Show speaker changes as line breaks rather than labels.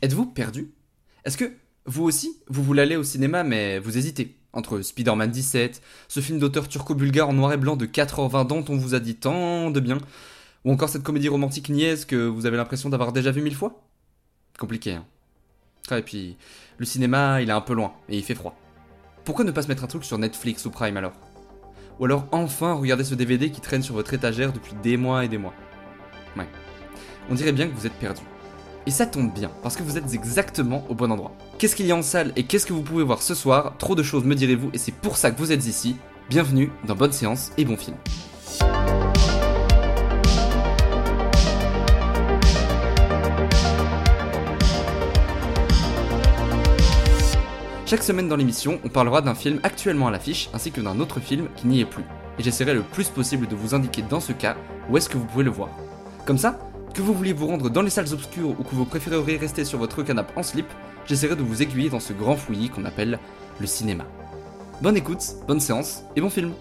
Êtes-vous perdu? Est-ce que vous aussi, vous voulez aller au cinéma mais vous hésitez entre Spider-Man 17, ce film d'auteur turco-bulgare en noir et blanc de 4h20 dont on vous a dit tant de bien, ou encore cette comédie romantique niaise que vous avez l'impression d'avoir déjà vu mille fois? Compliqué, hein. et puis, le cinéma, il est un peu loin, et il fait froid. Pourquoi ne pas se mettre un truc sur Netflix ou Prime alors? Ou alors enfin regarder ce DVD qui traîne sur votre étagère depuis des mois et des mois? Ouais. On dirait bien que vous êtes perdu. Et ça tombe bien, parce que vous êtes exactement au bon endroit. Qu'est-ce qu'il y a en salle et qu'est-ce que vous pouvez voir ce soir? Trop de choses me direz-vous, et c'est pour ça que vous êtes ici. Bienvenue dans Bonne Séance et Bon Film. Chaque semaine dans l'émission, on parlera d'un film actuellement à l'affiche ainsi que d'un autre film qui n'y est plus. Et j'essaierai le plus possible de vous indiquer dans ce cas où est-ce que vous pouvez le voir. Comme ça, que vous vouliez vous rendre dans les salles obscures ou que vous préféreriez rester sur votre canapé en slip, j'essaierai de vous aiguiller dans ce grand fouillis qu'on appelle le cinéma. Bonne écoute, bonne séance et bon film